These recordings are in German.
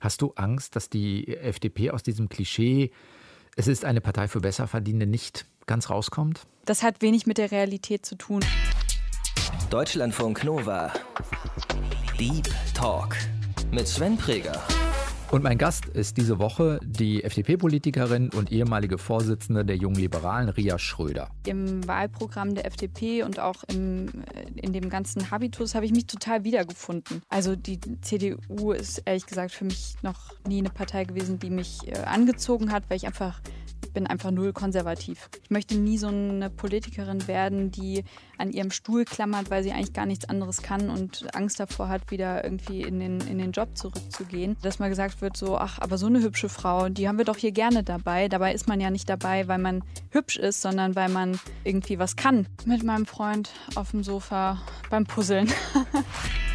Hast du Angst, dass die FDP aus diesem Klischee, es ist eine Partei für Besserverdienende, nicht ganz rauskommt? Das hat wenig mit der Realität zu tun. Deutschlandfunk Nova. Deep Talk mit Sven Preger. Und mein Gast ist diese Woche die FDP-Politikerin und ehemalige Vorsitzende der Jungen Liberalen, Ria Schröder. Im Wahlprogramm der FDP und auch im, äh, in dem ganzen Habitus habe ich mich total wiedergefunden. Also die CDU ist ehrlich gesagt für mich noch nie eine Partei gewesen, die mich äh, angezogen hat, weil ich einfach bin einfach null konservativ. Ich möchte nie so eine Politikerin werden, die an ihrem Stuhl klammert, weil sie eigentlich gar nichts anderes kann und Angst davor hat, wieder irgendwie in den, in den Job zurückzugehen. Dass mal gesagt wird, so, ach, aber so eine hübsche Frau, die haben wir doch hier gerne dabei. Dabei ist man ja nicht dabei, weil man hübsch ist, sondern weil man irgendwie was kann. Mit meinem Freund auf dem Sofa beim Puzzeln.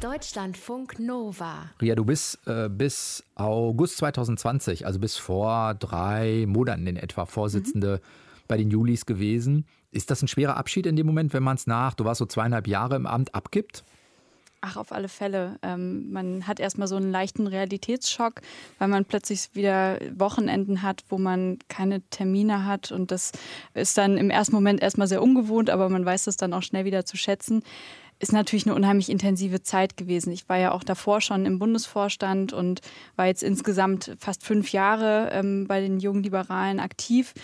Deutschlandfunk Nova. Ria, du bist äh, bis August 2020, also bis vor drei Monaten in etwa, Vorsitzende mhm. bei den Julis gewesen. Ist das ein schwerer Abschied in dem Moment, wenn man es nach, du warst so zweieinhalb Jahre im Amt, abgibt? Ach, auf alle Fälle. Ähm, man hat erstmal so einen leichten Realitätsschock, weil man plötzlich wieder Wochenenden hat, wo man keine Termine hat. Und das ist dann im ersten Moment erstmal sehr ungewohnt, aber man weiß es dann auch schnell wieder zu schätzen ist natürlich eine unheimlich intensive Zeit gewesen. Ich war ja auch davor schon im Bundesvorstand und war jetzt insgesamt fast fünf Jahre ähm, bei den jungen Liberalen aktiv.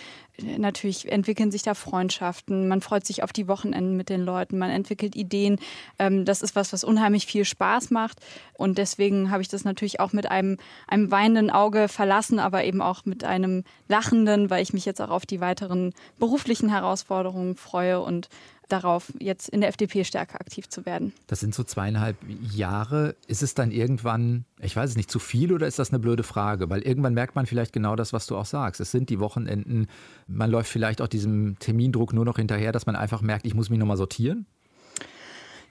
Natürlich entwickeln sich da Freundschaften, man freut sich auf die Wochenenden mit den Leuten, man entwickelt Ideen. Ähm, das ist was, was unheimlich viel Spaß macht. Und deswegen habe ich das natürlich auch mit einem, einem weinenden Auge verlassen, aber eben auch mit einem lachenden, weil ich mich jetzt auch auf die weiteren beruflichen Herausforderungen freue und darauf, jetzt in der FDP stärker aktiv zu werden. Das sind so zweieinhalb Jahre. Ist es dann irgendwann, ich weiß es nicht, zu viel oder ist das eine blöde Frage? Weil irgendwann merkt man vielleicht genau das, was du auch sagst. Es sind die Wochenenden, man läuft vielleicht auch diesem Termindruck nur noch hinterher, dass man einfach merkt, ich muss mich nochmal sortieren.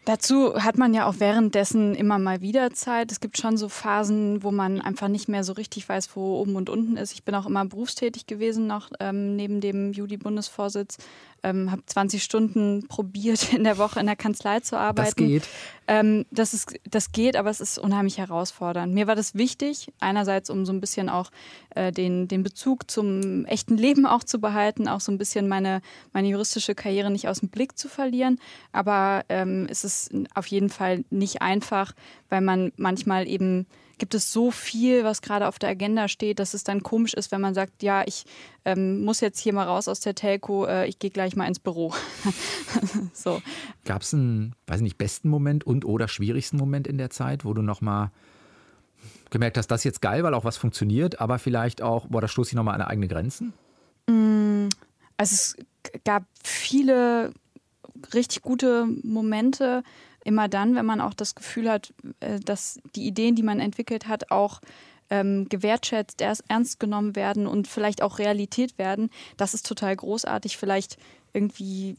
Dazu hat man ja auch währenddessen immer mal wieder Zeit. Es gibt schon so Phasen, wo man einfach nicht mehr so richtig weiß, wo oben und unten ist. Ich bin auch immer berufstätig gewesen, noch ähm, neben dem Juli-Bundesvorsitz ähm, habe 20 Stunden probiert, in der Woche in der Kanzlei zu arbeiten. Das geht. Ähm, das, ist, das geht, aber es ist unheimlich herausfordernd. Mir war das wichtig, einerseits, um so ein bisschen auch äh, den, den Bezug zum echten Leben auch zu behalten, auch so ein bisschen meine, meine juristische Karriere nicht aus dem Blick zu verlieren. Aber ähm, es ist auf jeden Fall nicht einfach, weil man manchmal eben gibt es so viel, was gerade auf der Agenda steht, dass es dann komisch ist, wenn man sagt, ja, ich ähm, muss jetzt hier mal raus aus der Telco, äh, ich gehe gleich mal ins Büro. so. Gab es einen, weiß nicht, besten Moment und oder schwierigsten Moment in der Zeit, wo du nochmal gemerkt hast, das ist jetzt geil, weil auch was funktioniert, aber vielleicht auch, boah, da stoße ich nochmal an eigene Grenzen? Mm, also es gab viele richtig gute Momente immer dann, wenn man auch das Gefühl hat, äh, dass die Ideen, die man entwickelt hat, auch ähm, gewertschätzt, erst ernst genommen werden und vielleicht auch Realität werden. Das ist total großartig. Vielleicht irgendwie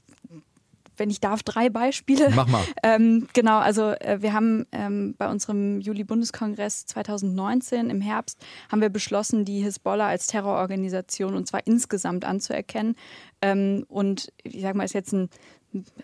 wenn ich darf, drei Beispiele. Mach mal. Ähm, genau, also äh, wir haben ähm, bei unserem Juli-Bundeskongress 2019 im Herbst haben wir beschlossen, die Hisbollah als Terrororganisation und zwar insgesamt anzuerkennen. Ähm, und ich sage mal, ist jetzt ein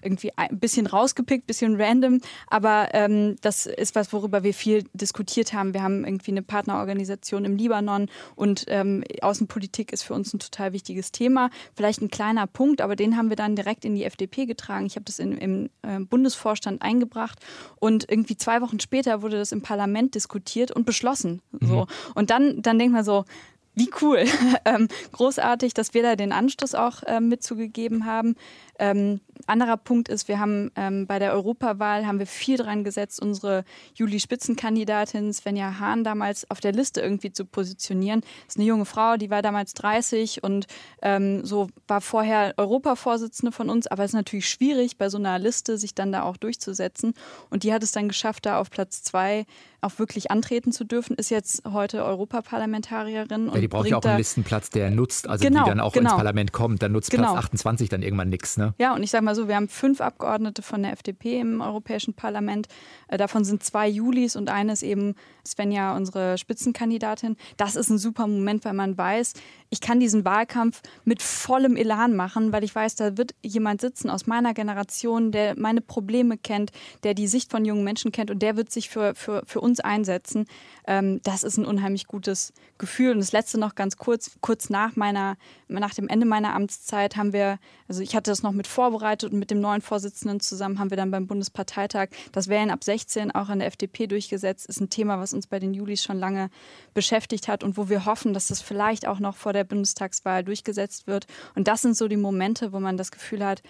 irgendwie ein bisschen rausgepickt, bisschen random, aber ähm, das ist was, worüber wir viel diskutiert haben. Wir haben irgendwie eine Partnerorganisation im Libanon und ähm, Außenpolitik ist für uns ein total wichtiges Thema. Vielleicht ein kleiner Punkt, aber den haben wir dann direkt in die FDP getragen. Ich habe das in, im äh, Bundesvorstand eingebracht und irgendwie zwei Wochen später wurde das im Parlament diskutiert und beschlossen. So. Mhm. Und dann, dann denkt man so, wie cool. ähm, großartig, dass wir da den Anstoß auch äh, mitzugegeben haben. Ähm, anderer Punkt ist, wir haben ähm, bei der Europawahl haben wir viel dran gesetzt, unsere Juli-Spitzenkandidatin Svenja Hahn damals auf der Liste irgendwie zu positionieren. Das ist eine junge Frau, die war damals 30 und ähm, so war vorher Europavorsitzende von uns, aber es ist natürlich schwierig, bei so einer Liste sich dann da auch durchzusetzen. Und die hat es dann geschafft, da auf Platz zwei auch wirklich antreten zu dürfen, ist jetzt heute Europaparlamentarierin. Wer die braucht ja auch einen Listenplatz, der nutzt, also Genau, die dann auch genau. ins Parlament kommt. Dann nutzt Genau. Platz 28 dann irgendwann nichts. Ne? Ja, und ich sage mal so, wir haben fünf Abgeordnete von der FDP im Europäischen Parlament. Äh, davon sind zwei Julis und eine ist eben Svenja, unsere Spitzenkandidatin. Das ist ein super Moment, weil man weiß, ich kann diesen Wahlkampf mit vollem Elan machen, weil ich weiß, da wird jemand sitzen aus meiner Generation, der meine Probleme kennt, der die Sicht von jungen Menschen kennt und der wird sich für, für, für uns einsetzen. Ähm, das ist ein unheimlich gutes Gefühl. Und das letzte noch ganz kurz, kurz nach meiner, nach dem Ende meiner Amtszeit haben wir, also ich hatte das noch mit vorbereitet und mit dem neuen Vorsitzenden zusammen haben wir dann beim Bundesparteitag das Wählen ab 16 auch an der FDP durchgesetzt. Ist ein Thema, was uns bei den Julis schon lange beschäftigt hat und wo wir hoffen, dass das vielleicht auch noch vor der Bundestagswahl durchgesetzt wird. Und das sind so die Momente, wo man das Gefühl hat,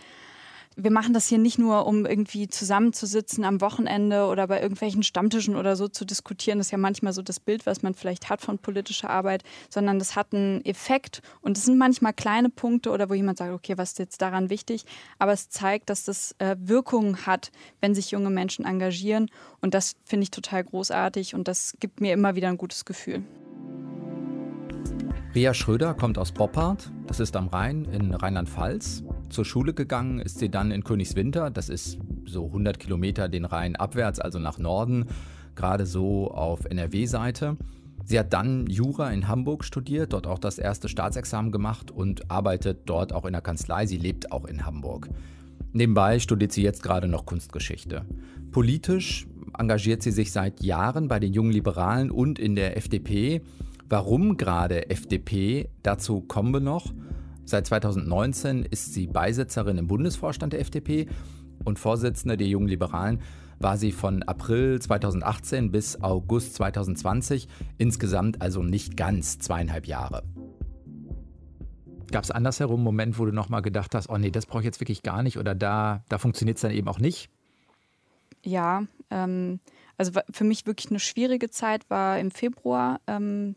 wir machen das hier nicht nur, um irgendwie zusammenzusitzen am Wochenende oder bei irgendwelchen Stammtischen oder so zu diskutieren. Das ist ja manchmal so das Bild, was man vielleicht hat von politischer Arbeit, sondern das hat einen Effekt. Und es sind manchmal kleine Punkte oder wo jemand sagt, okay, was ist jetzt daran wichtig? Aber es zeigt, dass das äh, Wirkungen hat, wenn sich junge Menschen engagieren. Und das finde ich total großartig und das gibt mir immer wieder ein gutes Gefühl. Ria Schröder kommt aus Boppard, das ist am Rhein in Rheinland-Pfalz. Zur Schule gegangen ist sie dann in Königswinter, das ist so 100 Kilometer den Rhein abwärts, also nach Norden, gerade so auf NRW-Seite. Sie hat dann Jura in Hamburg studiert, dort auch das erste Staatsexamen gemacht und arbeitet dort auch in der Kanzlei. Sie lebt auch in Hamburg. Nebenbei studiert sie jetzt gerade noch Kunstgeschichte. Politisch engagiert sie sich seit Jahren bei den jungen Liberalen und in der FDP. Warum gerade FDP? Dazu kommen wir noch. Seit 2019 ist sie Beisitzerin im Bundesvorstand der FDP und Vorsitzende der jungen Liberalen war sie von April 2018 bis August 2020, insgesamt also nicht ganz zweieinhalb Jahre. Gab es andersherum einen Moment, wo du nochmal gedacht hast, oh nee, das brauche ich jetzt wirklich gar nicht oder da, da funktioniert es dann eben auch nicht? Ja, ähm, also für mich wirklich eine schwierige Zeit war im Februar, ähm,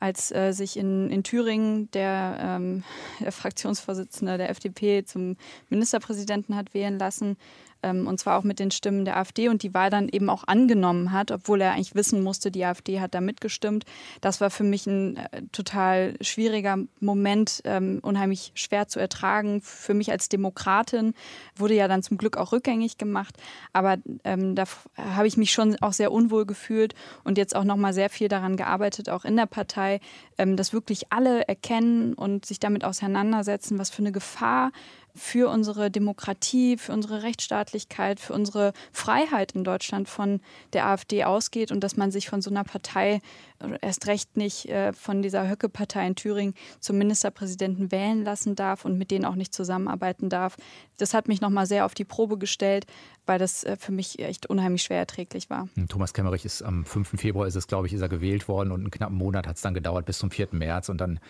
als äh, sich in, in Thüringen der, ähm, der Fraktionsvorsitzende der FDP zum Ministerpräsidenten hat wählen lassen. Ähm, und zwar auch mit den Stimmen der AfD und die Wahl dann eben auch angenommen hat, obwohl er eigentlich wissen musste, die AfD hat da mitgestimmt. Das war für mich ein äh, total schwieriger Moment, ähm, unheimlich schwer zu ertragen. Für mich als Demokratin wurde ja dann zum Glück auch rückgängig gemacht, aber ähm, da habe ich mich schon auch sehr unwohl gefühlt und jetzt auch nochmal sehr viel daran gearbeitet, auch in der Partei, ähm, dass wirklich alle erkennen und sich damit auseinandersetzen, was für eine Gefahr für unsere Demokratie, für unsere Rechtsstaatlichkeit, für unsere Freiheit in Deutschland von der AfD ausgeht und dass man sich von so einer Partei äh, erst recht nicht äh, von dieser Höcke-Partei in Thüringen zum Ministerpräsidenten wählen lassen darf und mit denen auch nicht zusammenarbeiten darf. Das hat mich nochmal sehr auf die Probe gestellt, weil das äh, für mich echt unheimlich schwer erträglich war. Thomas Kemmerich ist am 5. Februar, ist es, glaube ich, ist er gewählt worden und einen knappen Monat hat es dann gedauert bis zum 4. März und dann,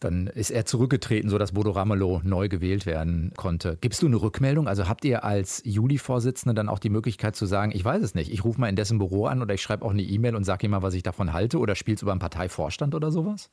dann ist er zurückgetreten, sodass Bodo Ramelow neu gewählt werden konnte. Gibst du eine Rückmeldung? Also habt ihr als Juli-Vorsitzende dann auch die Möglichkeit zu sagen, ich weiß es nicht, ich rufe mal in dessen Büro an oder ich schreibe auch eine E-Mail und sage ihm mal, was ich davon halte oder spielst du über einen Parteivorstand oder sowas?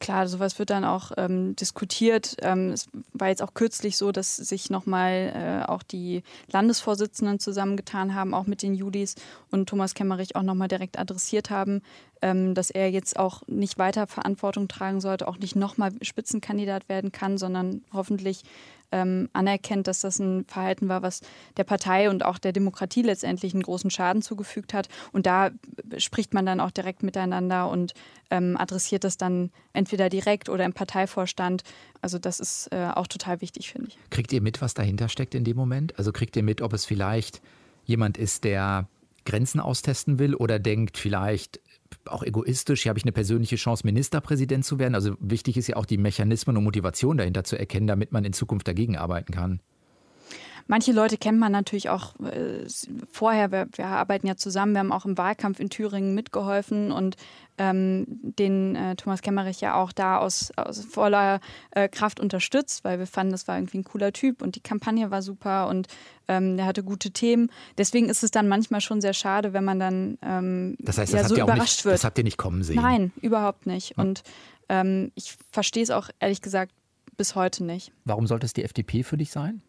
Klar, sowas wird dann auch ähm, diskutiert. Ähm, es war jetzt auch kürzlich so, dass sich nochmal äh, auch die Landesvorsitzenden zusammengetan haben, auch mit den Julis und Thomas Kemmerich auch nochmal direkt adressiert haben, ähm, dass er jetzt auch nicht weiter Verantwortung tragen sollte, auch nicht nochmal Spitzenkandidat werden kann, sondern hoffentlich ähm, anerkennt, dass das ein Verhalten war, was der Partei und auch der Demokratie letztendlich einen großen Schaden zugefügt hat. Und da spricht man dann auch direkt miteinander und ähm, adressiert das dann entweder direkt oder im Parteivorstand. Also das ist äh, auch total wichtig, finde ich. Kriegt ihr mit, was dahinter steckt in dem Moment? Also kriegt ihr mit, ob es vielleicht jemand ist, der Grenzen austesten will oder denkt vielleicht auch egoistisch, hier habe ich eine persönliche Chance, Ministerpräsident zu werden? Also wichtig ist ja auch die Mechanismen und Motivation dahinter zu erkennen, damit man in Zukunft dagegen arbeiten kann. Manche Leute kennt man natürlich auch äh, vorher. Wir, wir, arbeiten ja zusammen. Wir haben auch im Wahlkampf in Thüringen mitgeholfen und ähm, den äh, Thomas Kemmerich ja auch da aus, aus voller äh, Kraft unterstützt, weil wir fanden, das war irgendwie ein cooler Typ und die Kampagne war super und ähm, der hatte gute Themen. Deswegen ist es dann manchmal schon sehr schade, wenn man dann ähm, das heißt, ja, das so ihr auch überrascht nicht, wird. Das habt ihr nicht kommen sehen. Nein, überhaupt nicht. Und ähm, ich verstehe es auch ehrlich gesagt bis heute nicht. Warum sollte es die FDP für dich sein?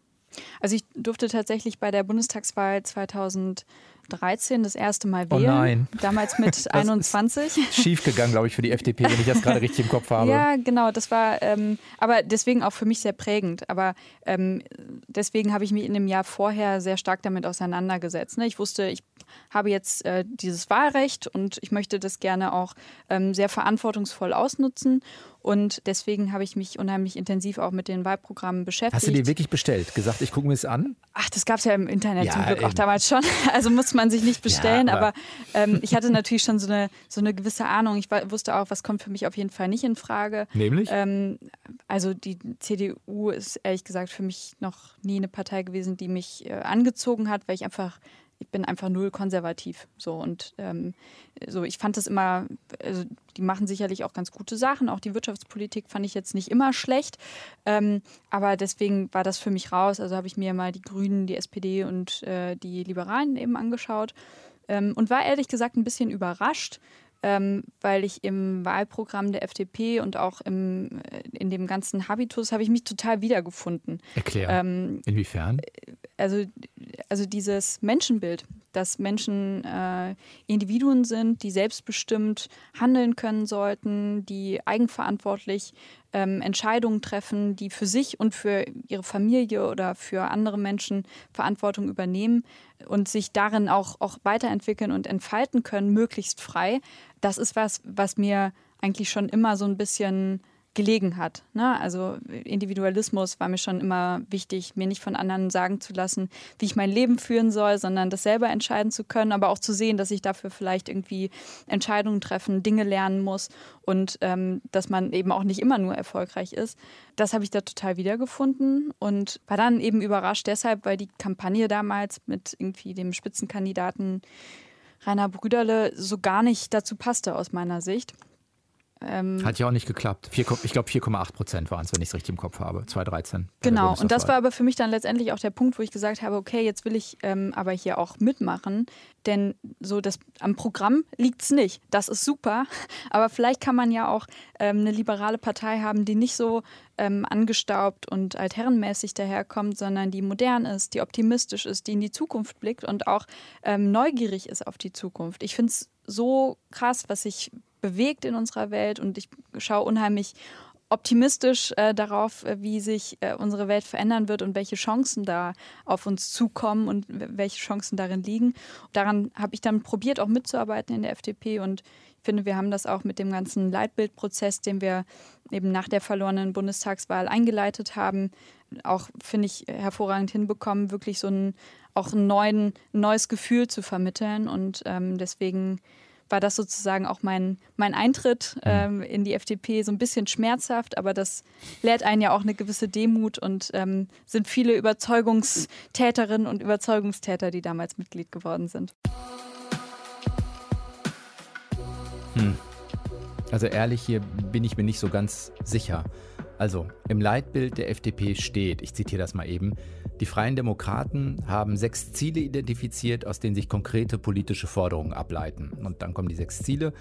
Also ich durfte tatsächlich bei der Bundestagswahl 2013 das erste Mal wählen. Oh nein. Damals mit 21. Schiefgegangen, glaube ich, für die FDP, wenn ich das gerade richtig im Kopf habe. Ja, genau. Das war, ähm, aber deswegen auch für mich sehr prägend. Aber ähm, deswegen habe ich mich in dem Jahr vorher sehr stark damit auseinandergesetzt. Ne? Ich wusste, ich habe jetzt äh, dieses Wahlrecht und ich möchte das gerne auch ähm, sehr verantwortungsvoll ausnutzen. Und deswegen habe ich mich unheimlich intensiv auch mit den Wahlprogrammen beschäftigt. Hast du die wirklich bestellt? Gesagt, ich gucke mir es an? Ach, das gab es ja im Internet Ja, zum Glück auch eben. damals schon. Also muss man sich nicht bestellen. Ja, aber- aber ähm, ich hatte natürlich schon so eine, so eine gewisse Ahnung. Ich wusste auch, was kommt für mich auf jeden Fall nicht in Frage. Nämlich? Ähm, also die CDU ist ehrlich gesagt für mich noch nie eine Partei gewesen, die mich äh, angezogen hat, weil ich einfach, ich bin einfach null konservativ. So und ähm, so, ich fand das immer, also die machen sicherlich auch ganz gute Sachen. Auch die Wirtschaftspolitik fand ich jetzt nicht immer schlecht. Ähm, aber deswegen war das für mich raus. Also habe ich mir mal die Grünen, die SPD und äh, die Liberalen eben angeschaut. Ähm, und war ehrlich gesagt ein bisschen überrascht, ähm, weil ich im Wahlprogramm der FDP und auch im, äh, in dem ganzen Habitus habe ich mich total wiedergefunden. Erklär. Ähm, Inwiefern? also, also dieses Menschenbild, dass Menschen äh, Individuen sind, die selbstbestimmt handeln können sollten, die eigenverantwortlich ähm, Entscheidungen treffen, die für sich und für ihre Familie oder für andere Menschen Verantwortung übernehmen und sich darin auch, auch weiterentwickeln und entfalten können, möglichst frei. Das ist was, was mir eigentlich schon immer so ein bisschen gelegen hat. Ne? Also Individualismus war mir schon immer wichtig, mir nicht von anderen sagen zu lassen, wie ich mein Leben führen soll, sondern das selber entscheiden zu können, aber auch zu sehen, dass ich dafür vielleicht irgendwie Entscheidungen treffen, Dinge lernen muss und ähm, dass man eben auch nicht immer nur erfolgreich ist. Das habe ich da total wiedergefunden und war dann eben überrascht deshalb, weil die Kampagne damals mit irgendwie dem Spitzenkandidaten Rainer Brüderle so gar nicht dazu passte aus meiner Sicht. Ähm, Hat ja auch nicht geklappt. Vier, ich glaube 4,8 Prozent waren es, wenn ich es richtig im Kopf habe. 2013. bei der Genau, und das war aber für mich dann letztendlich auch der Punkt, wo ich gesagt habe, okay, jetzt will ich ähm, aber hier auch mitmachen, denn so das am Programm liegt es nicht. Das ist super, aber vielleicht kann man ja auch ähm, eine liberale Partei haben, die nicht so ähm, angestaubt und altherrenmäßig daherkommt, sondern die modern ist, die optimistisch ist, die in die Zukunft blickt und auch ähm, neugierig ist auf die Zukunft. Ich finde es so krass, was sich bewegt in unserer Welt und ich schaue unheimlich optimistisch äh, darauf, äh, wie sich äh, unsere Welt verändern wird und welche Chancen da auf uns zukommen und welche Chancen darin liegen. Daran habe ich dann probiert, auch mitzuarbeiten in der FDP und ich finde, wir haben das auch mit dem ganzen Leitbildprozess, den wir eben nach der verlorenen Bundestagswahl eingeleitet haben, auch, finde ich, hervorragend hinbekommen, wirklich so ein, auch ein, neuen, ein neues Gefühl zu vermitteln. Und ähm, deswegen war das sozusagen auch mein, mein Eintritt ähm, in die FDP so ein bisschen schmerzhaft, aber das lehrt einen ja auch eine gewisse Demut und ähm, sind viele Überzeugungstäterinnen und Überzeugungstäter, die damals Mitglied geworden sind. Also ehrlich, hier bin ich mir nicht so ganz sicher. Also, im Leitbild der FDP steht, ich zitiere das mal eben, die Freien Demokraten haben sechs Ziele identifiziert, aus denen sich konkrete politische Forderungen ableiten. Und dann kommen die sechs Ziele.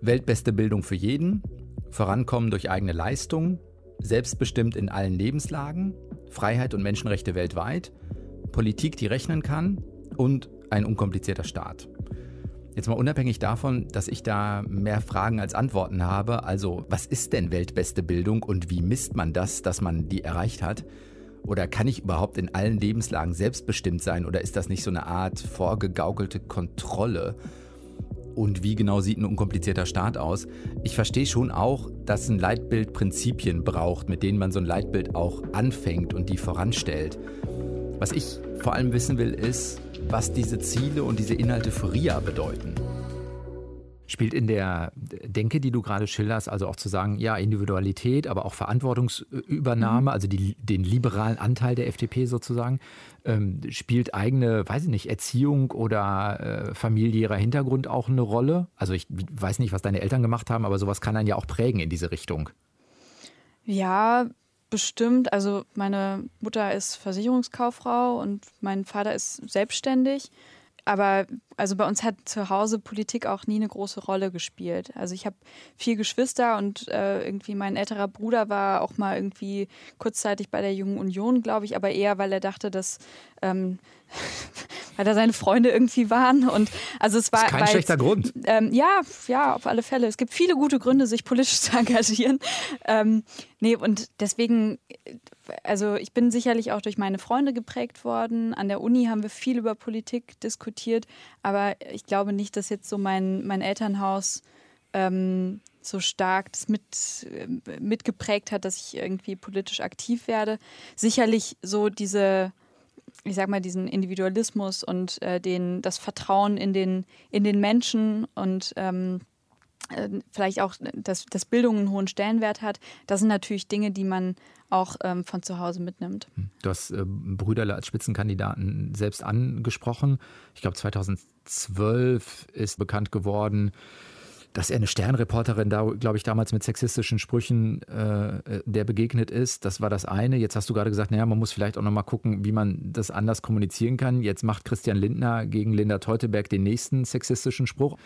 Weltbeste Bildung für jeden, Vorankommen durch eigene Leistung, selbstbestimmt in allen Lebenslagen, Freiheit und Menschenrechte weltweit, Politik, die rechnen kann und ein unkomplizierter Staat. Jetzt mal unabhängig davon, dass ich da mehr Fragen als Antworten habe. Also, was ist denn weltbeste Bildung und wie misst man das, dass man die erreicht hat? Oder kann ich überhaupt in allen Lebenslagen selbstbestimmt sein? Oder ist das nicht so eine Art vorgegaukelte Kontrolle? Und wie genau sieht ein unkomplizierter Staat aus? Ich verstehe schon auch, dass ein Leitbild Prinzipien braucht, mit denen man so ein Leitbild auch anfängt und die voranstellt. Was ich vor allem wissen will, ist, was diese Ziele und diese Inhalte für RIA bedeuten. Spielt in der Denke, die du gerade schilderst, also auch zu sagen, ja, Individualität, aber auch Verantwortungsübernahme, also die, den liberalen Anteil der FDP sozusagen, ähm, spielt eigene, weiß ich nicht, Erziehung oder äh, familiärer Hintergrund auch eine Rolle? Also ich weiß nicht, was deine Eltern gemacht haben, aber sowas kann einen ja auch prägen in diese Richtung. Ja, bestimmt. Also meine Mutter ist Versicherungskauffrau und mein Vater ist selbstständig. Aber also bei uns hat zu Hause Politik auch nie eine große Rolle gespielt. Also ich habe vier Geschwister und äh, irgendwie mein älterer Bruder war auch mal irgendwie kurzzeitig bei der Jungen Union, glaube ich, aber eher, weil er dachte, dass ähm, weil da seine Freunde irgendwie waren. Und also es war. Das ist kein schlechter jetzt, Grund. Ähm, ja, ja, auf alle Fälle. Es gibt viele gute Gründe, sich politisch zu engagieren. Ähm, nee, und deswegen, also ich bin sicherlich auch durch meine Freunde geprägt worden. An der Uni haben wir viel über Politik diskutiert, aber ich glaube nicht, dass jetzt so mein, mein Elternhaus ähm, so stark das mit, mitgeprägt hat, dass ich irgendwie politisch aktiv werde. Sicherlich so diese, ich sag mal, diesen Individualismus und äh, den, das Vertrauen in den, in den Menschen und ähm, äh, vielleicht auch, dass, dass Bildung einen hohen Stellenwert hat. Das sind natürlich Dinge, die man auch ähm, von zu Hause mitnimmt. Hm. Du hast äh, Brüderle als Spitzenkandidaten selbst angesprochen. Ich glaube, 2012 ist bekannt geworden, dass er eine Sternreporterin da, glaube ich, damals mit sexistischen Sprüchen äh, der begegnet ist. Das war das eine. Jetzt hast du gerade gesagt, naja, man muss vielleicht auch nochmal gucken, wie man das anders kommunizieren kann. Jetzt macht Christian Lindner gegen Linda Teuteberg den nächsten sexistischen Spruch.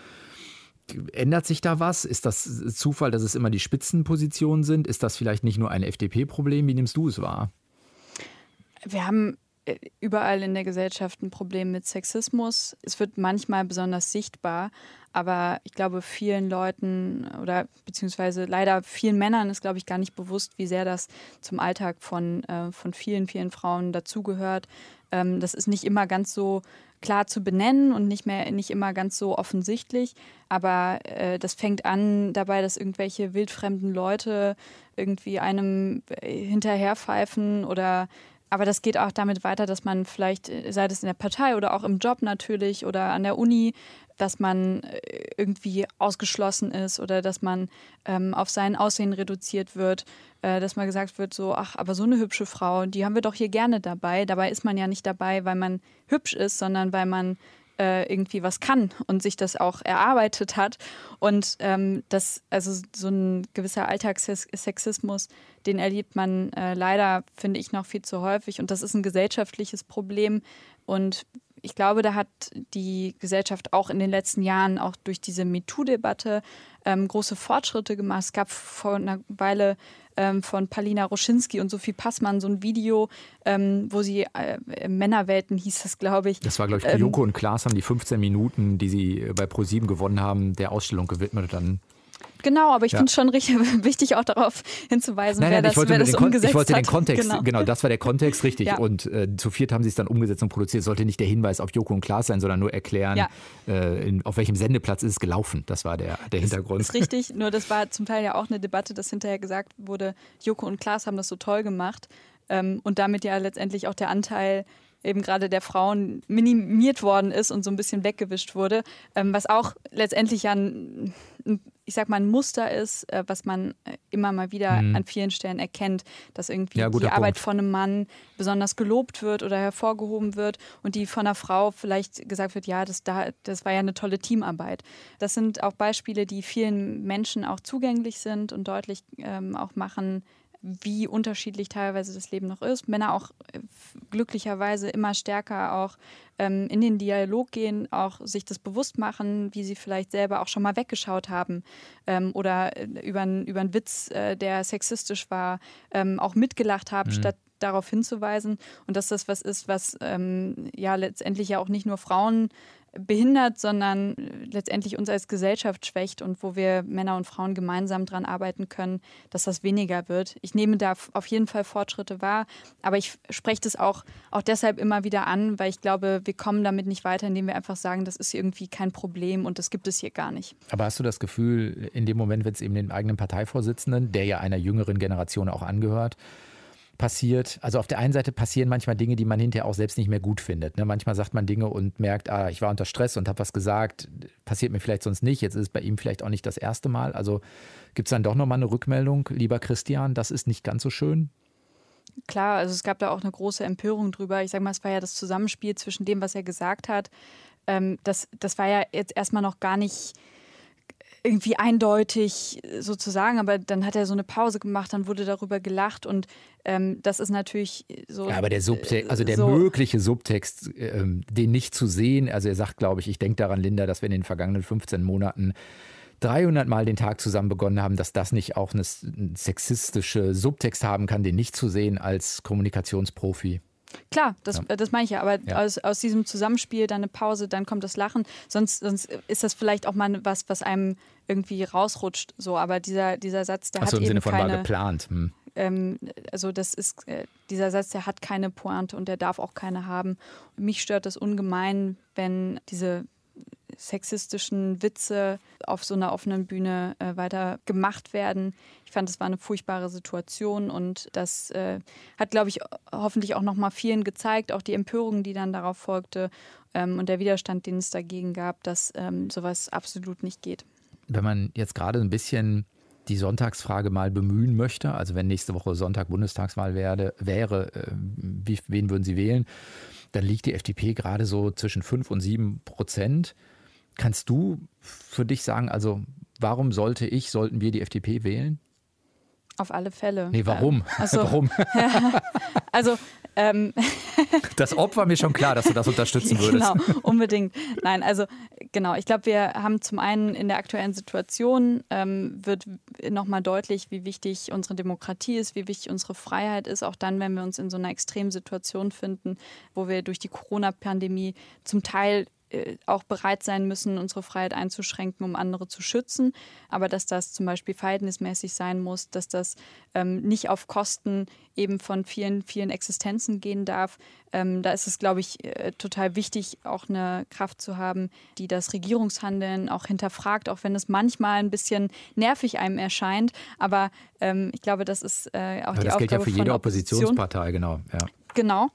Ändert sich da was? Ist das Zufall, dass es immer die Spitzenpositionen sind? Ist das vielleicht nicht nur ein FDP-Problem? Wie nimmst du es wahr? Wir haben äh, überall in der Gesellschaft ein Problem mit Sexismus. Es wird manchmal besonders sichtbar, aber ich glaube, vielen Leuten oder beziehungsweise leider vielen Männern ist, glaube ich, gar nicht bewusst, wie sehr das zum Alltag von, äh, von vielen, vielen Frauen dazugehört. Ähm, das ist nicht immer ganz so klar zu benennen und nicht mehr nicht immer ganz so offensichtlich. Aber äh, das fängt an dabei, dass irgendwelche wildfremden Leute irgendwie einem äh, hinterherpfeifen oder aber das geht auch damit weiter, dass man vielleicht, äh, sei es in der Partei oder auch im Job natürlich oder an der Uni, dass man äh, irgendwie ausgeschlossen ist oder dass man ähm, auf sein Aussehen reduziert wird, äh, dass mal gesagt wird, so, ach, aber so eine hübsche Frau, die haben wir doch hier gerne dabei. Dabei ist man ja nicht dabei, weil man hübsch ist, sondern weil man äh, irgendwie was kann und sich das auch erarbeitet hat. Und ähm, das, also so ein gewisser Alltagssexismus, den erlebt man äh, leider, finde ich, noch viel zu häufig. Und das ist ein gesellschaftliches Problem. Und ich glaube, da hat die Gesellschaft auch in den letzten Jahren, auch durch diese MeToo-Debatte, ähm, große Fortschritte gemacht. Es gab vor einer Weile ähm, von Palina Roschinski und Sophie Passmann so ein Video, ähm, wo sie äh, Männerwelten hieß das, glaube ich. Das war, glaube ich, ähm, Joko und Klaas haben die 15 Minuten, die sie bei ProSieben gewonnen haben, der Ausstellung gewidmet. Dann Genau, aber ich ja. finde es schon richtig wichtig, auch darauf hinzuweisen, nein, nein, wer das, wer das umgesetzt Ich wollte den Kontext, genau. genau. das war der Kontext, richtig. Ja. Und äh, zu viert haben sie es dann umgesetzt und produziert. Es sollte nicht der Hinweis auf Joko und Klaas sein, sondern nur erklären, ja. äh, in, auf welchem Sendeplatz ist es gelaufen. Das war der, der Hintergrund. Das ist richtig, nur das war zum Teil ja auch eine Debatte, dass hinterher gesagt wurde, Joko und Klaas haben das so toll gemacht. Ähm, und damit ja letztendlich auch der Anteil eben gerade der Frauen minimiert worden ist und so ein bisschen weggewischt wurde, ähm, was auch letztendlich ja ein, ich sag mal, ein Muster ist, äh, was man äh, immer mal wieder mhm. an vielen Stellen erkennt, dass irgendwie ja, die Punkt. Arbeit von einem Mann besonders gelobt wird oder hervorgehoben wird und die von einer Frau vielleicht gesagt wird, ja, das, da, das war ja eine tolle Teamarbeit. Das sind auch Beispiele, die vielen Menschen auch zugänglich sind und deutlich ähm, auch machen, wie unterschiedlich teilweise das Leben noch ist. Männer auch äh, glücklicherweise immer stärker auch ähm, in den Dialog gehen, auch sich das bewusst machen, wie sie vielleicht selber auch schon mal weggeschaut haben ähm, oder äh, über, über einen Witz, äh, der sexistisch war, ähm, auch mitgelacht haben, mhm. statt darauf hinzuweisen und dass das was ist, was ähm, ja letztendlich ja auch nicht nur Frauen behindert, sondern letztendlich uns als Gesellschaft schwächt und wo wir Männer und Frauen gemeinsam daran arbeiten können, dass das weniger wird. Ich nehme da auf jeden Fall Fortschritte wahr, aber ich spreche das auch, auch deshalb immer wieder an, weil ich glaube, wir kommen damit nicht weiter, indem wir einfach sagen, das ist irgendwie kein Problem und das gibt es hier gar nicht. Aber hast du das Gefühl, in dem Moment, wenn es eben den eigenen Parteivorsitzenden, der ja einer jüngeren Generation auch angehört, passiert. Also auf der einen Seite passieren manchmal Dinge, die man hinterher auch selbst nicht mehr gut findet. Ne? Manchmal sagt man Dinge und merkt, ah, ich war unter Stress und habe was gesagt, passiert mir vielleicht sonst nicht. Jetzt ist es bei ihm vielleicht auch nicht das erste Mal. Also gibt es dann doch nochmal eine Rückmeldung, lieber Christian, das ist nicht ganz so schön? Klar, also es gab da auch eine große Empörung drüber. Ich sage mal, es war ja das Zusammenspiel zwischen dem, was er gesagt hat. Ähm, das, das war ja jetzt erstmal noch gar nicht irgendwie eindeutig sozusagen, aber dann hat er so eine Pause gemacht, dann wurde darüber gelacht und ähm, das ist natürlich so. Ja, aber der Subtext, also der so mögliche Subtext, ähm, den nicht zu sehen, also er sagt, glaube ich, ich denke daran, Linda, dass wir in den vergangenen 15 Monaten 300 Mal den Tag zusammen begonnen haben, dass das nicht auch eine sexistische Subtext haben kann, den nicht zu sehen als Kommunikationsprofi. Klar, das, Ja. äh, das meine ich ja, aber Ja. aus, aus diesem Zusammenspiel dann eine Pause, dann kommt das Lachen. Sonst, sonst ist das vielleicht auch mal was, was einem irgendwie rausrutscht. So, aber dieser, dieser Satz, der Achso, hat im eben Sinne von war keine. geplant. Hm. Ähm, also das ist äh, dieser Satz, der hat keine Pointe und der darf auch keine haben. Mich stört das ungemein, wenn diese sexistischen Witze auf so einer offenen Bühne äh, weiter gemacht werden. Ich fand, es war eine furchtbare Situation und das äh, hat, glaube ich, hoffentlich auch noch mal vielen gezeigt, auch die Empörung, die dann darauf folgte ähm, und der Widerstand, den es dagegen gab, dass ähm, sowas absolut nicht geht. Wenn man jetzt gerade ein bisschen die Sonntagsfrage mal bemühen möchte, also wenn nächste Woche Sonntag Bundestagswahl werde, wäre, äh, wen würden Sie wählen, dann liegt die FDP gerade so zwischen 5 und 7 Prozent. Kannst du für dich sagen, also warum sollte ich, sollten wir die FDP wählen? Auf alle Fälle. Nee, warum? Ach so. warum? Also ähm, Das Ob war mir schon klar, dass du das unterstützen würdest. Genau, unbedingt. Nein, also genau. Ich glaube, wir haben zum einen in der aktuellen Situation ähm, wird nochmal deutlich, wie wichtig unsere Demokratie ist, wie wichtig unsere Freiheit ist, auch dann, wenn wir uns in so einer extremen Situation finden, wo wir durch die Corona-Pandemie zum Teil auch bereit sein müssen, unsere Freiheit einzuschränken, um andere zu schützen. Aber dass das zum Beispiel verhältnismäßig sein muss, dass das ähm, nicht auf Kosten eben von vielen, vielen Existenzen gehen darf. Ähm, da ist es, glaube ich, äh, total wichtig, auch eine Kraft zu haben, die das Regierungshandeln auch hinterfragt, auch wenn es manchmal ein bisschen nervig einem erscheint. Aber ähm, ich glaube, das ist äh, auch Aber die das Aufgabe gilt ja für von jede Opposition. Oppositionspartei, genau. Ja. Genau.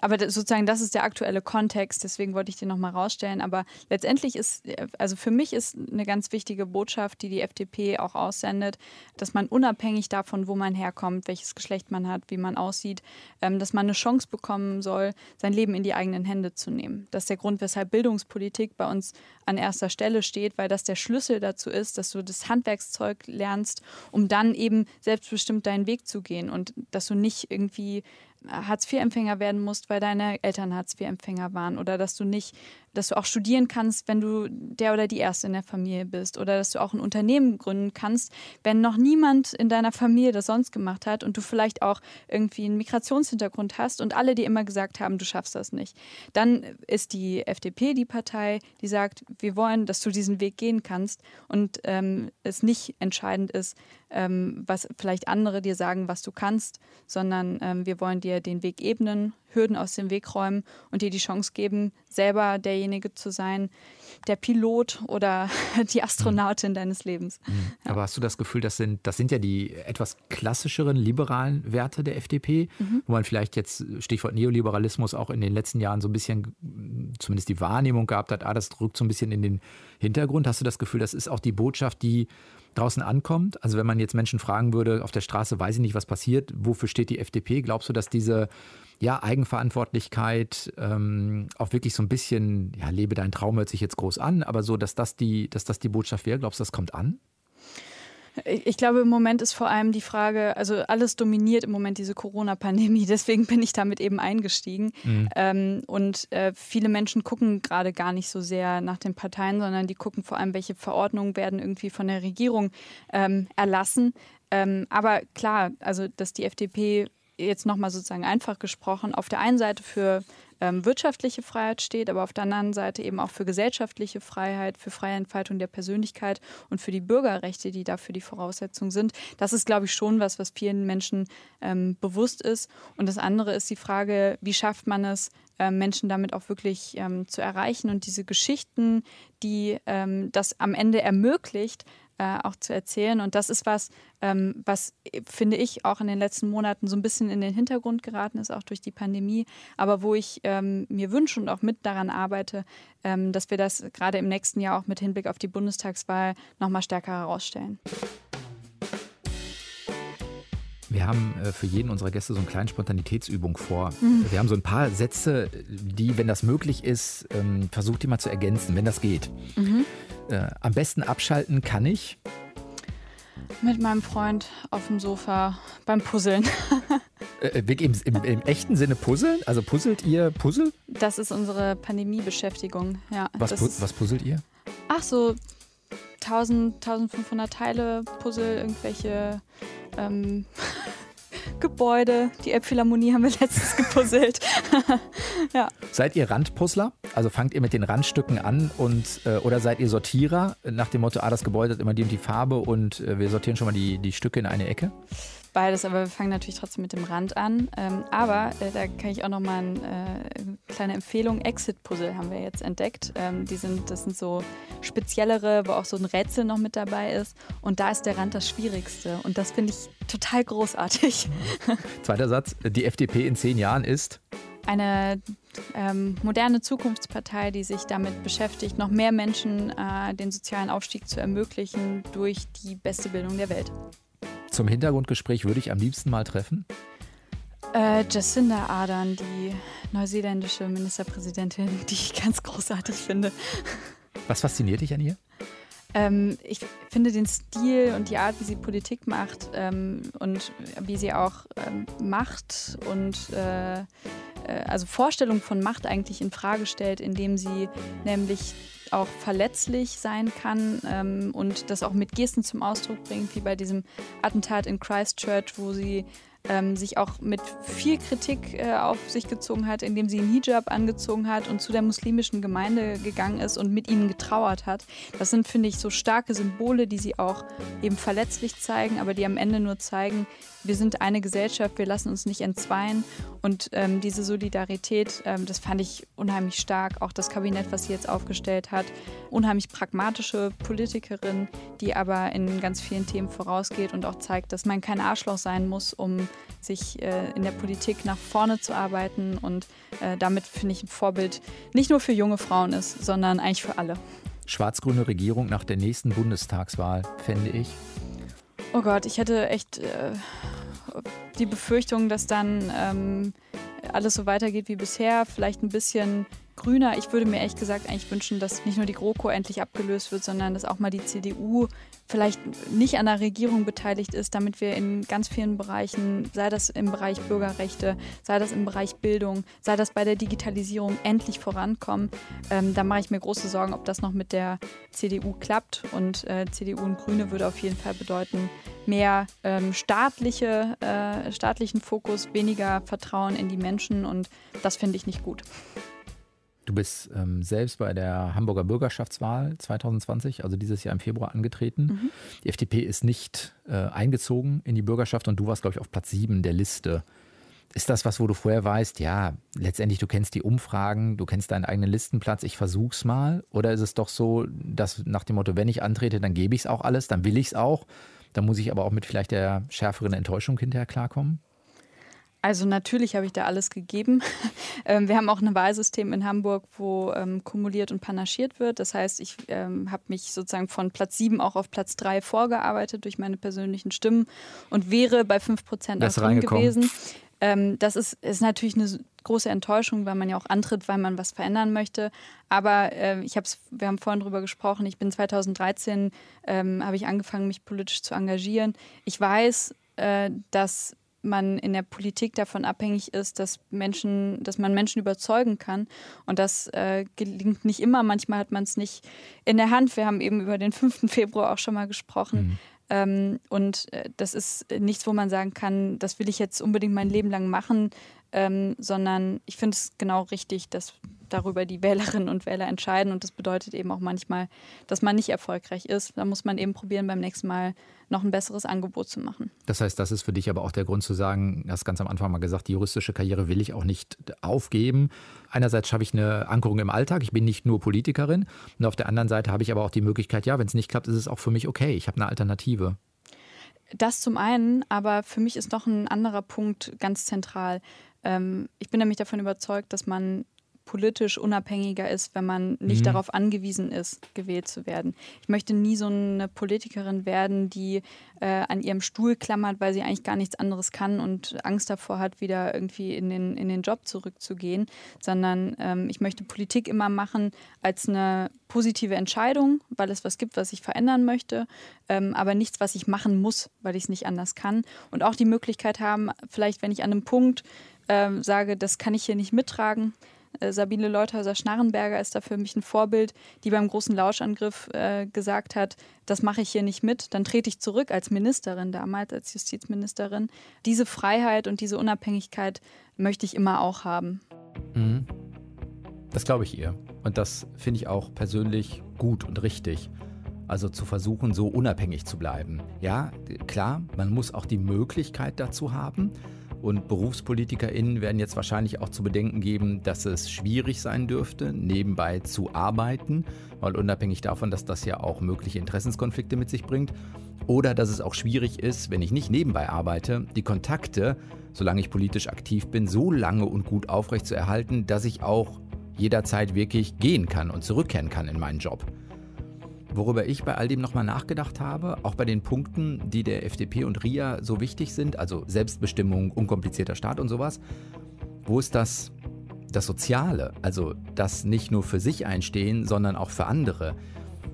Aber sozusagen, das ist der aktuelle Kontext, deswegen wollte ich den nochmal rausstellen. Aber letztendlich ist, also für mich ist eine ganz wichtige Botschaft, die die FDP auch aussendet, dass man unabhängig davon, wo man herkommt, welches Geschlecht man hat, wie man aussieht, ähm, dass man eine Chance bekommen soll, sein Leben in die eigenen Hände zu nehmen. Das ist der Grund, weshalb Bildungspolitik bei uns an erster Stelle steht, weil das der Schlüssel dazu ist, dass du das Handwerkszeug lernst, um dann eben selbstbestimmt deinen Weg zu gehen und dass du nicht irgendwie Hartz-IV-Empfänger werden musst, weil deine Eltern Hartz-IV-Empfänger waren oder dass du nicht, dass du auch studieren kannst, wenn du der oder die Erste in der Familie bist oder dass du auch ein Unternehmen gründen kannst, wenn noch niemand in deiner Familie das sonst gemacht hat und du vielleicht auch irgendwie einen Migrationshintergrund hast und alle dir immer gesagt haben, du schaffst das nicht. Dann ist die FDP die Partei, die sagt, wir wollen, dass du diesen Weg gehen kannst und ähm, es nicht entscheidend ist, ähm, was vielleicht andere dir sagen, was du kannst, sondern ähm, wir wollen dir den Weg ebnen, Hürden aus dem Weg räumen und dir die Chance geben, selber derjenige zu sein, der Pilot oder die Astronautin deines Lebens. Aber hast du das Gefühl, das sind, das sind ja die etwas klassischeren liberalen Werte der FDP, wo man vielleicht jetzt, Stichwort Neoliberalismus, auch in den letzten Jahren so ein bisschen zumindest die Wahrnehmung gehabt hat, ah, das rückt so ein bisschen in den Hintergrund. Hast du das Gefühl, das ist auch die Botschaft, die draußen ankommt? Also wenn man jetzt Menschen fragen würde, auf der Straße weiß ich nicht, was passiert, wofür steht die FDP? Glaubst du, dass diese ja, Eigenverantwortlichkeit ähm, auch wirklich so ein bisschen, ja, lebe deinen Traum hört sich jetzt groß an, aber so, dass das die, dass das die Botschaft wäre, glaubst du, das kommt an? Ich glaube, im Moment ist vor allem die Frage, also alles dominiert im Moment diese Corona-Pandemie, deswegen bin ich damit eben eingestiegen. Ähm, und äh, viele Menschen gucken gerade gar nicht so sehr nach den Parteien, sondern die gucken vor allem, welche Verordnungen werden irgendwie von der Regierung ähm, erlassen. Ähm, aber klar, also dass die FDP jetzt nochmal sozusagen einfach gesprochen, auf der einen Seite für ähm, wirtschaftliche Freiheit steht, aber auf der anderen Seite eben auch für gesellschaftliche Freiheit, für freie Entfaltung der Persönlichkeit und für die Bürgerrechte, die dafür die Voraussetzung sind. Das ist, glaube ich, schon was, was vielen Menschen ähm, bewusst ist. Und das andere ist die Frage, wie schafft man es, ähm, Menschen damit auch wirklich ähm, zu erreichen und diese Geschichten, die ähm, das am Ende ermöglicht, äh, auch zu erzählen. Und das ist was, ähm, was, äh, finde ich, auch in den letzten Monaten so ein bisschen in den Hintergrund geraten ist, auch durch die Pandemie, aber wo ich ähm, mir wünsche und auch mit daran arbeite, ähm, dass wir das gerade im nächsten Jahr auch mit Hinblick auf die Bundestagswahl nochmal stärker herausstellen. Wir haben äh, für jeden unserer Gäste so eine kleine Spontanitätsübung vor. Wir haben so ein paar Sätze, die, wenn das möglich ist, ähm, versucht die mal zu ergänzen, wenn das geht. Äh, am besten abschalten kann ich. Mit meinem Freund auf dem Sofa beim Puzzeln. Äh, wirklich im, im, Im echten Sinne puzzeln? Also puzzelt ihr Puzzle? Das ist unsere Pandemiebeschäftigung. Ja, Was, pu was puzzelt ihr? Ach so, 1000, 1500 Teile, Puzzle, irgendwelche ähm, Gebäude, die Elbphilharmonie haben wir letztens gepuzzelt. ja. Seid ihr Randpuzzler? Also fangt ihr mit den Randstücken an und äh, oder seid ihr Sortierer nach dem Motto, ah, das Gebäude hat immer die und die Farbe und äh, wir sortieren schon mal die, die Stücke in eine Ecke? beides, aber wir fangen natürlich trotzdem mit dem Rand an. Ähm, aber äh, da kann ich auch noch mal ein, äh, eine kleine Empfehlung. Exit-Puzzle haben wir jetzt entdeckt. Ähm, die sind, das sind so speziellere, wo auch so ein Rätsel noch mit dabei ist. Und da ist der Rand das Schwierigste. Und das finde ich total großartig. Zweiter Satz. Die FDP in zehn Jahren ist? Eine ähm, moderne Zukunftspartei, die sich damit beschäftigt, noch mehr Menschen äh, den sozialen Aufstieg zu ermöglichen durch die beste Bildung der Welt. Zum Hintergrundgespräch würde ich am liebsten mal treffen? Äh, Jacinda Ardern, die neuseeländische Ministerpräsidentin, die ich ganz großartig finde. Was fasziniert dich an ihr? Ähm, ich finde den Stil und die Art, wie sie Politik macht ähm, und wie sie auch ähm, Macht und äh, äh also Vorstellung von Macht eigentlich in Frage stellt, indem sie nämlich auch verletzlich sein kann ähm, und das auch mit Gesten zum Ausdruck bringt, wie bei diesem Attentat in Christchurch, wo sie ähm, sich auch mit viel Kritik äh, auf sich gezogen hat, indem sie einen Hijab angezogen hat und zu der muslimischen Gemeinde gegangen ist und mit ihnen getrauert hat. Das sind, finde ich, so starke Symbole, die sie auch eben verletzlich zeigen, aber die am Ende nur zeigen, wir sind eine Gesellschaft, wir lassen uns nicht entzweien. Und ähm, diese Solidarität, ähm, das fand ich unheimlich stark. Auch das Kabinett, was sie jetzt aufgestellt hat, unheimlich pragmatische Politikerin, die aber in ganz vielen Themen vorausgeht und auch zeigt, dass man kein Arschloch sein muss, um sich äh, in der Politik nach vorne zu arbeiten. Und äh, damit finde ich ein Vorbild nicht nur für junge Frauen ist, sondern eigentlich für alle. Schwarz-grüne Regierung nach der nächsten Bundestagswahl, fände ich. Oh Gott, ich hätte echt äh, die Befürchtung, dass dann ähm, alles so weitergeht wie bisher, vielleicht ein bisschen grüner. Ich würde mir ehrlich gesagt eigentlich wünschen, dass nicht nur die GroKo endlich abgelöst wird, sondern dass auch mal die CDU vielleicht nicht an der Regierung beteiligt ist, damit wir in ganz vielen Bereichen, sei das im Bereich Bürgerrechte, sei das im Bereich Bildung, sei das bei der Digitalisierung, endlich vorankommen. Ähm, da mache ich mir große Sorgen, ob das noch mit der CDU klappt. Und äh, CDU und Grüne würde auf jeden Fall bedeuten, mehr ähm, staatliche, äh, staatlichen Fokus, weniger Vertrauen in die Menschen. Und das finde ich nicht gut. Du bist ähm, selbst bei der Hamburger Bürgerschaftswahl 2020, also dieses Jahr im Februar, angetreten. Mhm. Die FDP ist nicht äh, eingezogen in die Bürgerschaft und du warst, glaube ich, auf Platz 7 der Liste. Ist das was, wo du vorher weißt, ja, letztendlich du kennst die Umfragen, du kennst deinen eigenen Listenplatz, ich versuch's mal? Oder ist es doch so, dass nach dem Motto, wenn ich antrete, dann gebe ich es auch alles, dann will ich es auch, dann muss ich aber auch mit vielleicht der schärferen Enttäuschung hinterher klarkommen? Also natürlich habe ich da alles gegeben. Ähm, wir haben auch ein Wahlsystem in Hamburg, wo ähm, kumuliert und panaschiert wird. Das heißt, ich ähm, habe mich sozusagen von Platz 7 auch auf Platz 3 vorgearbeitet durch meine persönlichen Stimmen und wäre bei 5 Prozent auch drin gewesen. Ähm, das ist, ist natürlich eine große Enttäuschung, weil man ja auch antritt, weil man was verändern möchte. Aber äh, ich hab's, wir haben vorhin darüber gesprochen, ich bin 2013, ähm, habe ich angefangen, mich politisch zu engagieren. Ich weiß, äh, dass man in der Politik davon abhängig ist, dass Menschen, dass man Menschen überzeugen kann. Und das äh, gelingt nicht immer. Manchmal hat man es nicht in der Hand. Wir haben eben über den 5. Februar auch schon mal gesprochen. Mhm. Ähm, und äh, das ist nichts, wo man sagen kann, das will ich jetzt unbedingt mein Leben lang machen, ähm, sondern ich finde es genau richtig, dass darüber die Wählerinnen und Wähler entscheiden. Und das bedeutet eben auch manchmal, dass man nicht erfolgreich ist. Da muss man eben probieren, beim nächsten Mal noch ein besseres Angebot zu machen. Das heißt, das ist für dich aber auch der Grund zu sagen, du hast ganz am Anfang mal gesagt, die juristische Karriere will ich auch nicht aufgeben. Einerseits schaffe ich eine Ankerung im Alltag, ich bin nicht nur Politikerin. Und auf der anderen Seite habe ich aber auch die Möglichkeit, ja, wenn es nicht klappt, ist es auch für mich okay. Ich habe eine Alternative. Das zum einen, aber für mich ist noch ein anderer Punkt ganz zentral. Ähm, ich bin nämlich davon überzeugt, dass man politisch unabhängiger ist, wenn man nicht mhm. darauf angewiesen ist, gewählt zu werden. Ich möchte nie so eine Politikerin werden, die äh, an ihrem Stuhl klammert, weil sie eigentlich gar nichts anderes kann und Angst davor hat, wieder irgendwie in den, in den Job zurückzugehen, sondern ähm, ich möchte Politik immer machen als eine positive Entscheidung, weil es was gibt, was ich verändern möchte, ähm, aber nichts, was ich machen muss, weil ich es nicht anders kann. Und auch die Möglichkeit haben, vielleicht, wenn ich an einem Punkt ähm, sage, das kann ich hier nicht mittragen, Sabine Leuthäuser-Schnarrenberger ist da für mich ein Vorbild, die beim großen Lauschangriff äh, gesagt hat, das mache ich hier nicht mit, dann trete ich zurück als Ministerin damals, als Justizministerin. Diese Freiheit und diese Unabhängigkeit möchte ich immer auch haben. Mhm. Das glaube ich ihr. Und das finde ich auch persönlich gut und richtig. Also zu versuchen, so unabhängig zu bleiben. Ja, klar, man muss auch die Möglichkeit dazu haben. Und BerufspolitikerInnen werden jetzt wahrscheinlich auch zu bedenken geben, dass es schwierig sein dürfte, nebenbei zu arbeiten, weil unabhängig davon, dass das ja auch mögliche Interessenskonflikte mit sich bringt, oder dass es auch schwierig ist, wenn ich nicht nebenbei arbeite, die Kontakte, solange ich politisch aktiv bin, so lange und gut aufrechtzuerhalten, dass ich auch jederzeit wirklich gehen kann und zurückkehren kann in meinen Job. Worüber ich bei all dem nochmal nachgedacht habe, auch bei den Punkten, die der FDP und RIA so wichtig sind, also Selbstbestimmung, unkomplizierter Staat und sowas, wo ist das, das Soziale, also das nicht nur für sich einstehen, sondern auch für andere.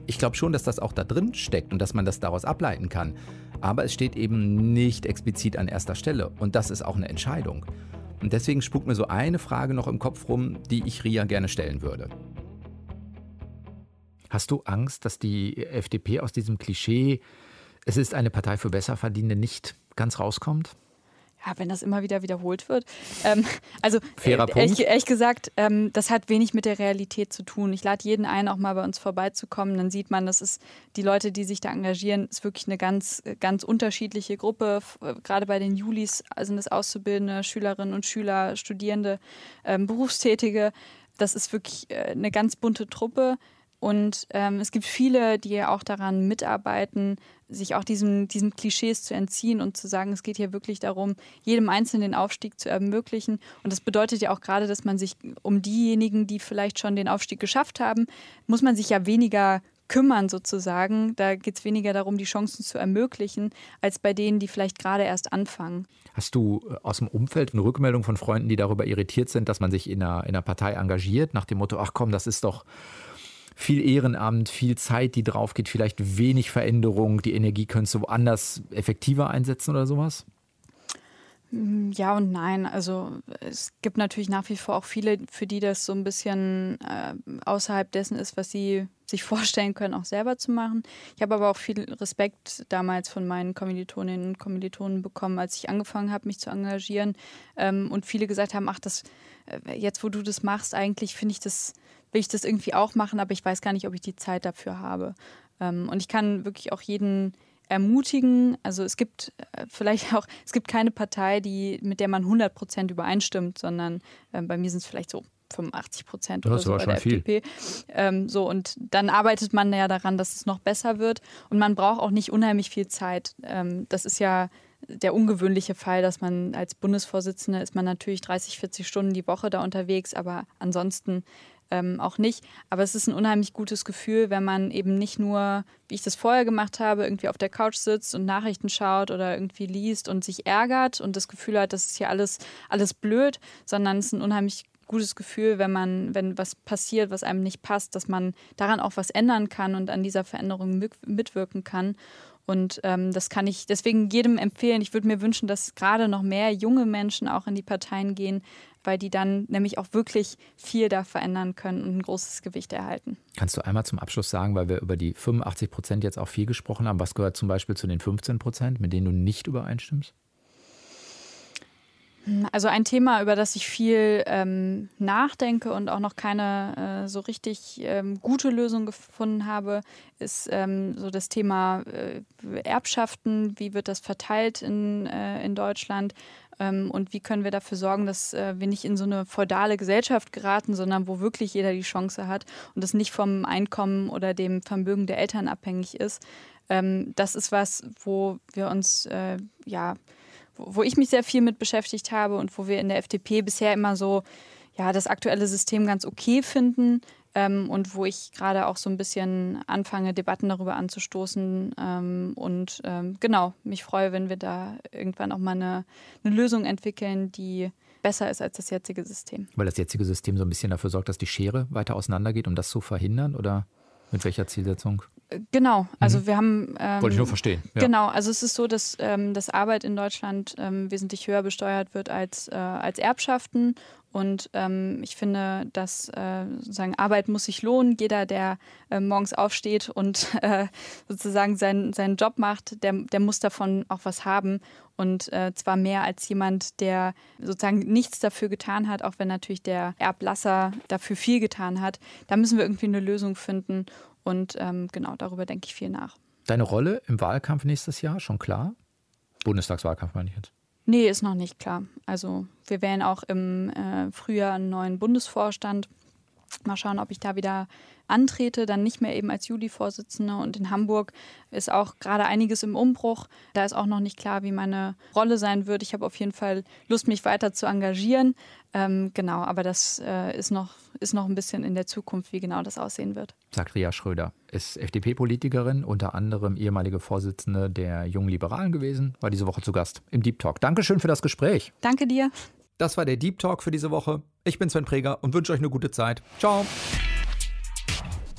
Ich glaube schon, dass das auch da drin steckt und dass man das daraus ableiten kann. Aber es steht eben nicht explizit an erster Stelle und das ist auch eine Entscheidung. Und deswegen spukt mir so eine Frage noch im Kopf rum, die ich RIA gerne stellen würde. Hast du Angst, dass die FDP aus diesem Klischee, es ist eine Partei für Besserverdienende, nicht ganz rauskommt? ja, wenn das immer wieder wiederholt wird. Ähm, also Fairer äh, ehrlich, ehrlich, gesagt, ähm, das hat wenig mit der Realität zu tun. Ich lade jeden ein, auch mal bei uns vorbeizukommen. Dann sieht man, das ist die Leute, die sich da engagieren, ist wirklich eine ganz, ganz unterschiedliche Gruppe. Äh, gerade bei den Julis sind es Auszubildende, Schülerinnen und Schüler, Studierende, ähm, Berufstätige. Das ist wirklich äh, eine ganz bunte Truppe. Und ähm, es gibt viele, die auch daran mitarbeiten, sich auch diesem, diesem Klischees zu entziehen und zu sagen, es geht hier wirklich darum, jedem Einzelnen den Aufstieg zu ermöglichen. Und das bedeutet ja auch gerade, dass man sich um diejenigen, die vielleicht schon den Aufstieg geschafft haben, muss man sich ja weniger kümmern sozusagen. Da geht es weniger darum, die Chancen zu ermöglichen, als bei denen, die vielleicht gerade erst anfangen. Hast du äh, aus dem Umfeld eine Rückmeldung von Freunden, die darüber irritiert sind, dass man sich in einer, in einer Partei engagiert, nach dem Motto, ach komm, das ist doch viel Ehrenamt, viel Zeit, die drauf geht, vielleicht wenig Veränderung, die Energie könntest du woanders effektiver einsetzen oder sowas? Mm, ja und nein. Also es gibt natürlich nach wie vor auch viele, für die das so ein bisschen äh, außerhalb dessen ist, was sie sich vorstellen können, auch selber zu machen. Ich habe aber auch viel Respekt damals von meinen Kommilitoninnen und Kommilitonen bekommen, als ich angefangen habe, mich zu engagieren. Ähm, und viele gesagt haben, ach, das, äh, jetzt wo du das machst, eigentlich finde ich das will ich das irgendwie auch machen, aber ich weiß gar nicht, ob ich die Zeit dafür habe. Ähm, und ich kann wirklich auch jeden ermutigen. Also es gibt äh, vielleicht auch, es gibt keine Partei, die, mit der man 100 Prozent übereinstimmt, sondern äh, bei mir sind es vielleicht so 85 Prozent oder so bei der viel. FDP. Ähm, so, und dann arbeitet man ja daran, dass es noch besser wird. Und man braucht auch nicht unheimlich viel Zeit. Ähm, das ist ja der ungewöhnliche Fall, dass man als Bundesvorsitzende ist man natürlich 30, 40 Stunden die Woche da unterwegs, aber ansonsten ähm, auch nicht. Aber es ist ein unheimlich gutes Gefühl, wenn man eben nicht nur, wie ich das vorher gemacht habe, irgendwie auf der Couch sitzt und Nachrichten schaut oder irgendwie liest und sich ärgert und das Gefühl hat, das ist hier alles, alles blöd, sondern es ist ein unheimlich gutes Gefühl, wenn man, wenn was passiert, was einem nicht passt, dass man daran auch was ändern kann und an dieser Veränderung mitwirken kann. Und ähm, das kann ich deswegen jedem empfehlen. Ich würde mir wünschen, dass gerade noch mehr junge Menschen auch in die Parteien gehen, weil die dann nämlich auch wirklich viel da verändern können und ein großes Gewicht erhalten. Kannst du einmal zum Abschluss sagen, weil wir über die 85 Prozent jetzt auch viel gesprochen haben, was gehört zum Beispiel zu den 15 Prozent, mit denen du nicht übereinstimmst? Also ein Thema, über das ich viel ähm, nachdenke und auch noch keine äh, so richtig ähm, gute Lösung gefunden habe, ist ähm, so das Thema äh, Erbschaften. Wie wird das verteilt in, äh, in Deutschland? Ähm, und wie können wir dafür sorgen, dass äh, wir nicht in so eine feudale Gesellschaft geraten, sondern wo wirklich jeder die Chance hat und es nicht vom Einkommen oder dem Vermögen der Eltern abhängig ist. Ähm, das ist was, wo wir uns äh, ja wo ich mich sehr viel mit beschäftigt habe und wo wir in der FDP bisher immer so ja, das aktuelle System ganz okay finden ähm, und wo ich gerade auch so ein bisschen anfange, Debatten darüber anzustoßen ähm, und ähm, genau, mich freue, wenn wir da irgendwann auch mal eine, eine Lösung entwickeln, die besser ist als das jetzige System. Weil das jetzige System so ein bisschen dafür sorgt, dass die Schere weiter auseinandergeht, um das zu verhindern oder mit welcher Zielsetzung? Genau, also mhm. wir haben. Ähm, Wollte ich nur verstehen. Ja. Genau, also es ist so, dass, ähm, dass Arbeit in Deutschland ähm, wesentlich höher besteuert wird als, äh, als Erbschaften Und ähm, ich finde, dass äh, sozusagen Arbeit muss sich lohnen. Jeder, der äh, morgens aufsteht und äh, sozusagen seinen, seinen Job macht, der, der muss davon auch was haben. Und äh, zwar mehr als jemand, der sozusagen nichts dafür getan hat, auch wenn natürlich der Erblasser dafür viel getan hat. Da müssen wir irgendwie eine Lösung finden. Und ähm, genau darüber denke ich viel nach. Deine Rolle im Wahlkampf nächstes Jahr schon klar? Bundestagswahlkampf meine ich jetzt. Nee, ist noch nicht klar. Also wir wählen auch im äh, Frühjahr einen neuen Bundesvorstand. Mal schauen, ob ich da wieder antrete, dann nicht mehr eben als Juli-Vorsitzende. Und in Hamburg ist auch gerade einiges im Umbruch. Da ist auch noch nicht klar, wie meine Rolle sein wird. Ich habe auf jeden Fall Lust, mich weiter zu engagieren. Ähm, genau, aber das äh, ist, noch, ist noch ein bisschen in der Zukunft, wie genau das aussehen wird. Sagt Ria Schröder, ist FDP-Politikerin, unter anderem ehemalige Vorsitzende der Jungen Liberalen gewesen, war diese Woche zu Gast im Deep Talk. Dankeschön für das Gespräch. Danke dir. Das war der Deep Talk für diese Woche. Ich bin Sven Preger und wünsche euch eine gute Zeit. Ciao.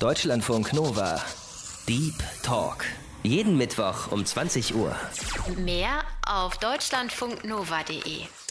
Deutschlandfunk Nova. Deep Talk. Jeden Mittwoch um 20 Uhr. Mehr auf deutschlandfunknova.de.